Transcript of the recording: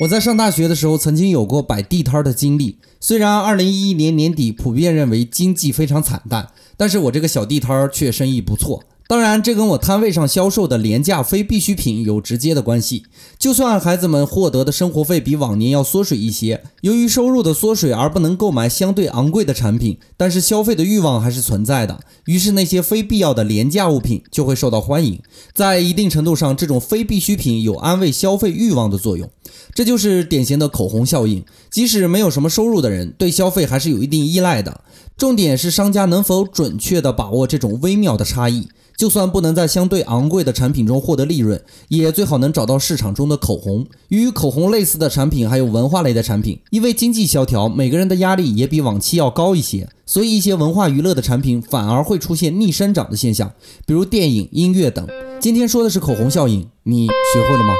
我在上大学的时候，曾经有过摆地摊的经历。虽然二零一一年年底普遍认为经济非常惨淡，但是我这个小地摊却生意不错。当然，这跟我摊位上销售的廉价非必需品有直接的关系。就算孩子们获得的生活费比往年要缩水一些，由于收入的缩水而不能购买相对昂贵的产品，但是消费的欲望还是存在的。于是那些非必要的廉价物品就会受到欢迎。在一定程度上，这种非必需品有安慰消费欲望的作用。这就是典型的口红效应。即使没有什么收入的人，对消费还是有一定依赖的。重点是商家能否准确地把握这种微妙的差异。就算不能在相对昂贵的产品中获得利润，也最好能找到市场中的口红。与口红类似的产品还有文化类的产品，因为经济萧条，每个人的压力也比往期要高一些，所以一些文化娱乐的产品反而会出现逆生长的现象，比如电影、音乐等。今天说的是口红效应，你学会了吗？